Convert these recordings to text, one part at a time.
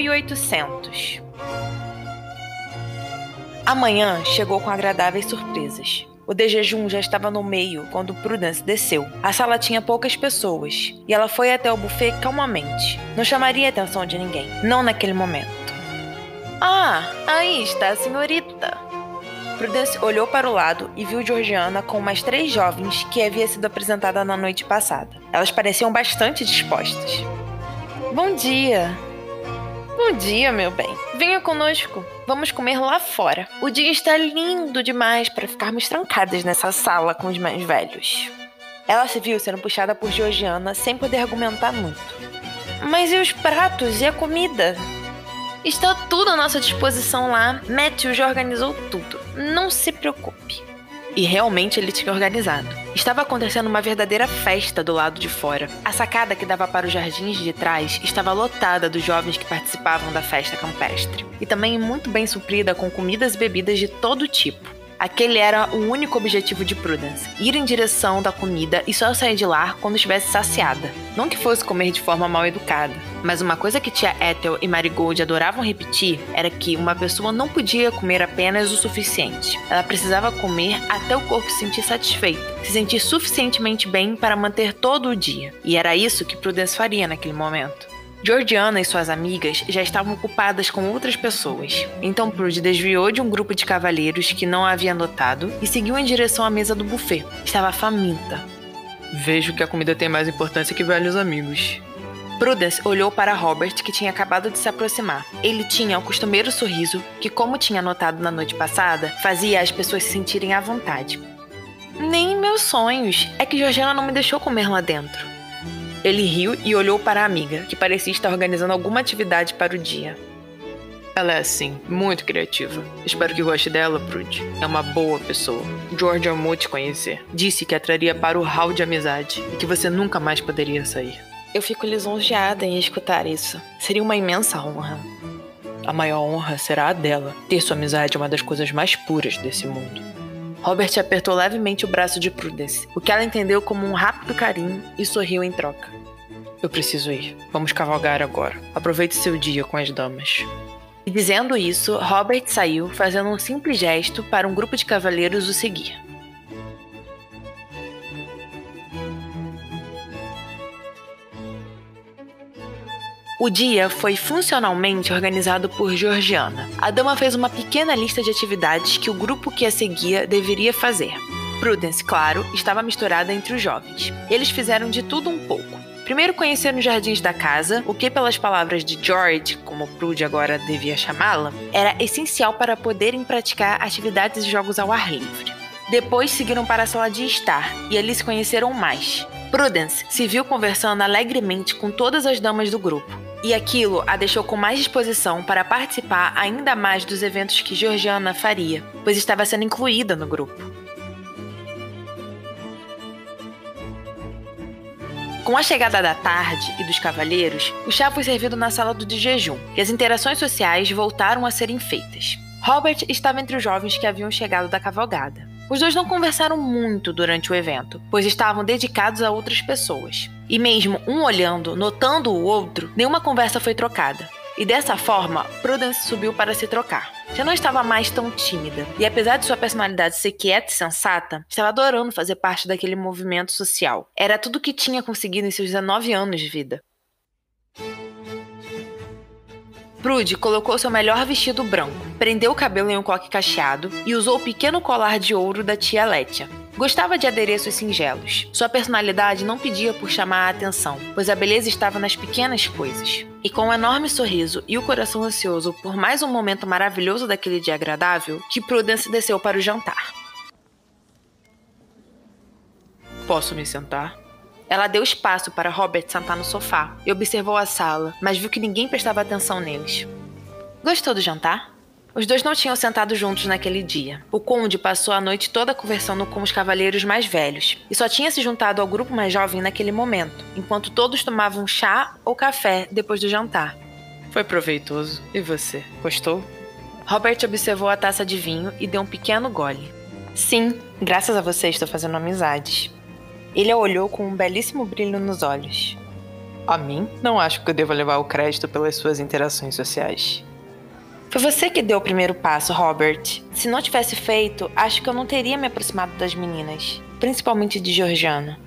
de 1800. Amanhã chegou com agradáveis surpresas. O de jejum já estava no meio quando Prudence desceu. A sala tinha poucas pessoas e ela foi até o buffet calmamente. Não chamaria a atenção de ninguém, não naquele momento. Ah, aí está a senhorita. Prudence olhou para o lado e viu Georgiana com mais três jovens que havia sido apresentada na noite passada. Elas pareciam bastante dispostas. Bom dia. Bom dia, meu bem. Venha conosco. Vamos comer lá fora. O dia está lindo demais para ficarmos trancadas nessa sala com os mais velhos. Ela se viu sendo puxada por Georgiana sem poder argumentar muito. Mas e os pratos e a comida? Está tudo à nossa disposição lá. Matthew já organizou tudo. Não se preocupe. E realmente ele tinha organizado. Estava acontecendo uma verdadeira festa do lado de fora. A sacada que dava para os jardins de trás estava lotada dos jovens que participavam da festa campestre. E também muito bem suprida com comidas e bebidas de todo tipo. Aquele era o único objetivo de Prudence: ir em direção da comida e só sair de lá quando estivesse saciada. Não que fosse comer de forma mal educada. Mas uma coisa que tia Ethel e Marigold adoravam repetir era que uma pessoa não podia comer apenas o suficiente. Ela precisava comer até o corpo se sentir satisfeito, se sentir suficientemente bem para manter todo o dia. E era isso que Prudence faria naquele momento. Georgiana e suas amigas já estavam ocupadas com outras pessoas. Então Prude desviou de um grupo de cavalheiros que não a havia notado e seguiu em direção à mesa do buffet. Estava faminta. Vejo que a comida tem mais importância que velhos amigos. Prudence olhou para Robert, que tinha acabado de se aproximar. Ele tinha o costumeiro sorriso que, como tinha notado na noite passada, fazia as pessoas se sentirem à vontade. Nem meus sonhos. É que Georgiana não me deixou comer lá dentro. Ele riu e olhou para a amiga, que parecia estar organizando alguma atividade para o dia. Ela é assim, muito criativa. Espero que goste dela, Prude. É uma boa pessoa. George amou te conhecer. Disse que atraria para o hall de amizade e que você nunca mais poderia sair. Eu fico lisonjeada em escutar isso. Seria uma imensa honra. A maior honra será a dela. Ter sua amizade é uma das coisas mais puras desse mundo. Robert apertou levemente o braço de Prudence, o que ela entendeu como um rápido carinho e sorriu em troca. Eu preciso ir. Vamos cavalgar agora. Aproveite seu dia com as damas. E dizendo isso, Robert saiu, fazendo um simples gesto para um grupo de cavaleiros o seguir. O dia foi funcionalmente organizado por Georgiana. A dama fez uma pequena lista de atividades que o grupo que a seguia deveria fazer. Prudence, claro, estava misturada entre os jovens. Eles fizeram de tudo um pouco. Primeiro conheceram os jardins da casa, o que, pelas palavras de George, como Prude agora devia chamá-la, era essencial para poderem praticar atividades e jogos ao ar livre. Depois seguiram para a sala de estar e ali se conheceram mais. Prudence se viu conversando alegremente com todas as damas do grupo, e aquilo a deixou com mais disposição para participar ainda mais dos eventos que Georgiana faria, pois estava sendo incluída no grupo. Com a chegada da tarde e dos cavalheiros, o chá foi servido na sala do de jejum e as interações sociais voltaram a serem feitas. Robert estava entre os jovens que haviam chegado da cavalgada. Os dois não conversaram muito durante o evento, pois estavam dedicados a outras pessoas. E mesmo um olhando, notando o outro, nenhuma conversa foi trocada. E dessa forma, Prudence subiu para se trocar. Já não estava mais tão tímida, e apesar de sua personalidade ser quieta e sensata, estava adorando fazer parte daquele movimento social. Era tudo o que tinha conseguido em seus 19 anos de vida. Prude colocou seu melhor vestido branco, prendeu o cabelo em um coque cacheado e usou o pequeno colar de ouro da tia Letia. Gostava de adereços singelos. Sua personalidade não pedia por chamar a atenção, pois a beleza estava nas pequenas coisas. E com um enorme sorriso e o coração ansioso por mais um momento maravilhoso daquele dia agradável, que Prudence desceu para o jantar. Posso me sentar? Ela deu espaço para Robert sentar no sofá e observou a sala, mas viu que ninguém prestava atenção neles. Gostou do jantar? Os dois não tinham sentado juntos naquele dia. O conde passou a noite toda conversando com os cavalheiros mais velhos e só tinha se juntado ao grupo mais jovem naquele momento, enquanto todos tomavam chá ou café depois do jantar. Foi proveitoso. E você? Gostou? Robert observou a taça de vinho e deu um pequeno gole. Sim, graças a você estou fazendo amizades. Ele a olhou com um belíssimo brilho nos olhos. A mim? Não acho que eu devo levar o crédito pelas suas interações sociais. Foi você que deu o primeiro passo, Robert. Se não tivesse feito, acho que eu não teria me aproximado das meninas, principalmente de Georgiana.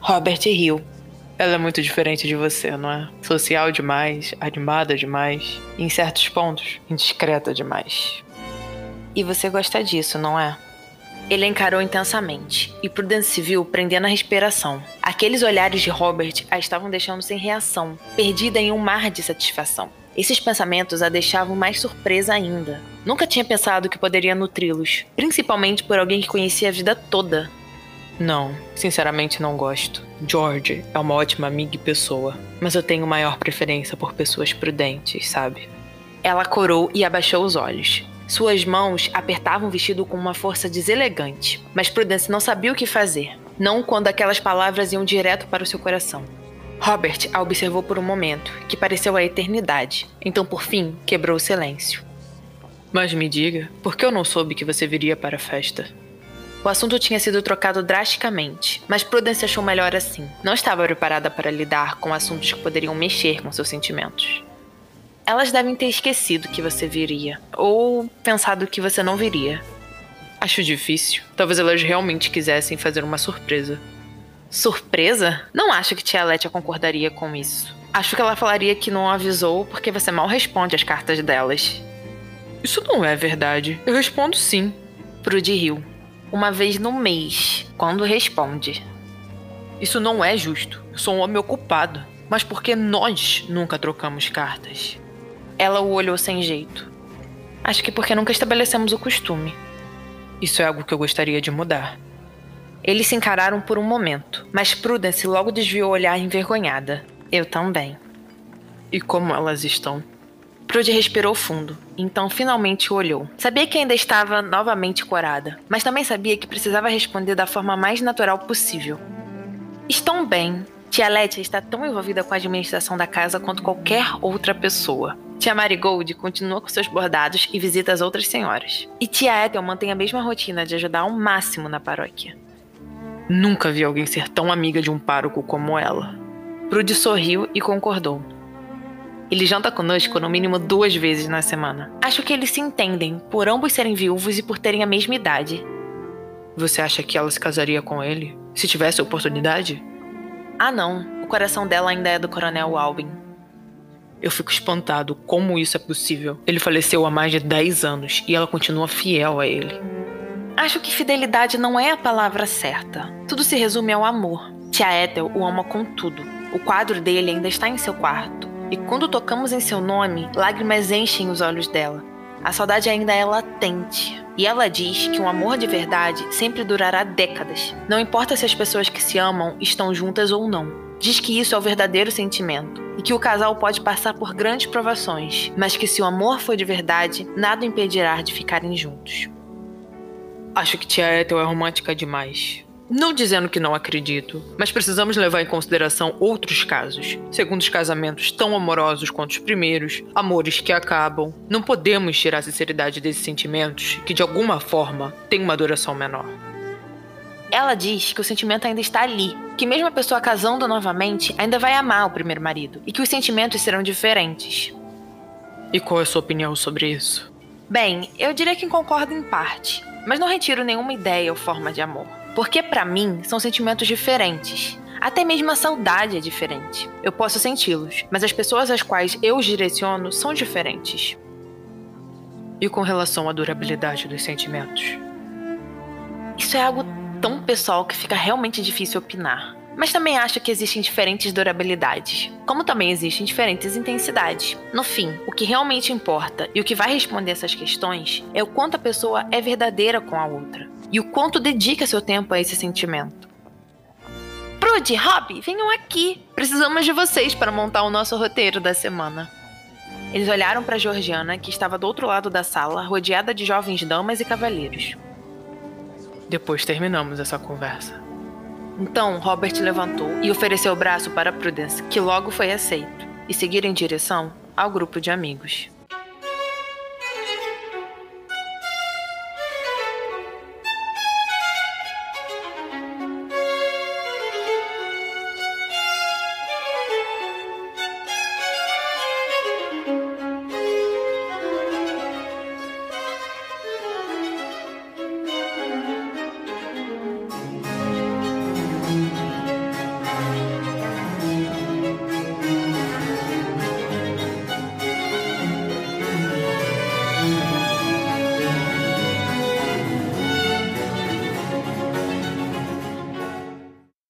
Robert riu. Ela é muito diferente de você, não é? Social demais, animada demais, e em certos pontos, indiscreta demais. E você gosta disso, não é? Ele encarou intensamente, e Prudence se viu prendendo a respiração. Aqueles olhares de Robert a estavam deixando sem reação, perdida em um mar de satisfação. Esses pensamentos a deixavam mais surpresa ainda. Nunca tinha pensado que poderia nutri-los, principalmente por alguém que conhecia a vida toda. Não, sinceramente não gosto. George é uma ótima amiga e pessoa, mas eu tenho maior preferência por pessoas prudentes, sabe? Ela corou e abaixou os olhos. Suas mãos apertavam o vestido com uma força deselegante, mas Prudence não sabia o que fazer, não quando aquelas palavras iam direto para o seu coração. Robert a observou por um momento, que pareceu a eternidade. Então, por fim, quebrou o silêncio. Mas me diga, por que eu não soube que você viria para a festa? O assunto tinha sido trocado drasticamente, mas Prudence achou melhor assim. Não estava preparada para lidar com assuntos que poderiam mexer com seus sentimentos. Elas devem ter esquecido que você viria, ou pensado que você não viria. Acho difícil. Talvez elas realmente quisessem fazer uma surpresa. Surpresa? Não acho que tia Letia concordaria com isso. Acho que ela falaria que não avisou porque você mal responde as cartas delas. Isso não é verdade. Eu respondo sim. Prudy riu. Uma vez no mês, quando responde. Isso não é justo. Eu sou um homem ocupado. Mas por que nós nunca trocamos cartas? Ela o olhou sem jeito. Acho que porque nunca estabelecemos o costume. Isso é algo que eu gostaria de mudar. Eles se encararam por um momento, mas Prudence logo desviou o olhar envergonhada. Eu também. E como elas estão? Prudy respirou fundo, então finalmente o olhou. Sabia que ainda estava novamente corada, mas também sabia que precisava responder da forma mais natural possível. Estão bem. Tia Letia está tão envolvida com a administração da casa quanto qualquer outra pessoa. Tia Marigold continua com seus bordados e visita as outras senhoras. E tia Ethel mantém a mesma rotina de ajudar ao máximo na paróquia. Nunca vi alguém ser tão amiga de um pároco como ela. Prudy sorriu e concordou. Ele janta conosco no mínimo duas vezes na semana. Acho que eles se entendem, por ambos serem viúvos e por terem a mesma idade. Você acha que ela se casaria com ele? Se tivesse oportunidade? Ah, não. O coração dela ainda é do Coronel Albin. Eu fico espantado como isso é possível. Ele faleceu há mais de 10 anos e ela continua fiel a ele. Acho que fidelidade não é a palavra certa. Tudo se resume ao amor. Tia Ethel o ama com tudo. O quadro dele ainda está em seu quarto. E quando tocamos em seu nome, lágrimas enchem os olhos dela. A saudade ainda é latente. E ela diz que um amor de verdade sempre durará décadas. Não importa se as pessoas que se amam estão juntas ou não. Diz que isso é o verdadeiro sentimento e que o casal pode passar por grandes provações, mas que se o amor for de verdade, nada o impedirá de ficarem juntos. Acho que tia Ethel é romântica demais. Não dizendo que não acredito, mas precisamos levar em consideração outros casos. Segundos casamentos tão amorosos quanto os primeiros, amores que acabam. Não podemos tirar a sinceridade desses sentimentos que, de alguma forma, têm uma duração menor. Ela diz que o sentimento ainda está ali, que mesmo a pessoa casando novamente ainda vai amar o primeiro marido e que os sentimentos serão diferentes. E qual é a sua opinião sobre isso? Bem, eu diria que concordo em parte mas não retiro nenhuma ideia ou forma de amor. Porque para mim são sentimentos diferentes. Até mesmo a saudade é diferente. Eu posso senti-los, mas as pessoas às quais eu os direciono são diferentes. E com relação à durabilidade dos sentimentos? Isso é algo tão pessoal que fica realmente difícil opinar. Mas também acho que existem diferentes durabilidades, como também existem diferentes intensidades. No fim, o que realmente importa e o que vai responder essas questões é o quanto a pessoa é verdadeira com a outra e o quanto dedica seu tempo a esse sentimento. Prudy, Rob, venham aqui. Precisamos de vocês para montar o nosso roteiro da semana. Eles olharam para Georgiana, que estava do outro lado da sala, rodeada de jovens damas e cavalheiros. Depois terminamos essa conversa. Então Robert levantou e ofereceu o braço para Prudence, que logo foi aceito, e seguiram em direção ao grupo de amigos.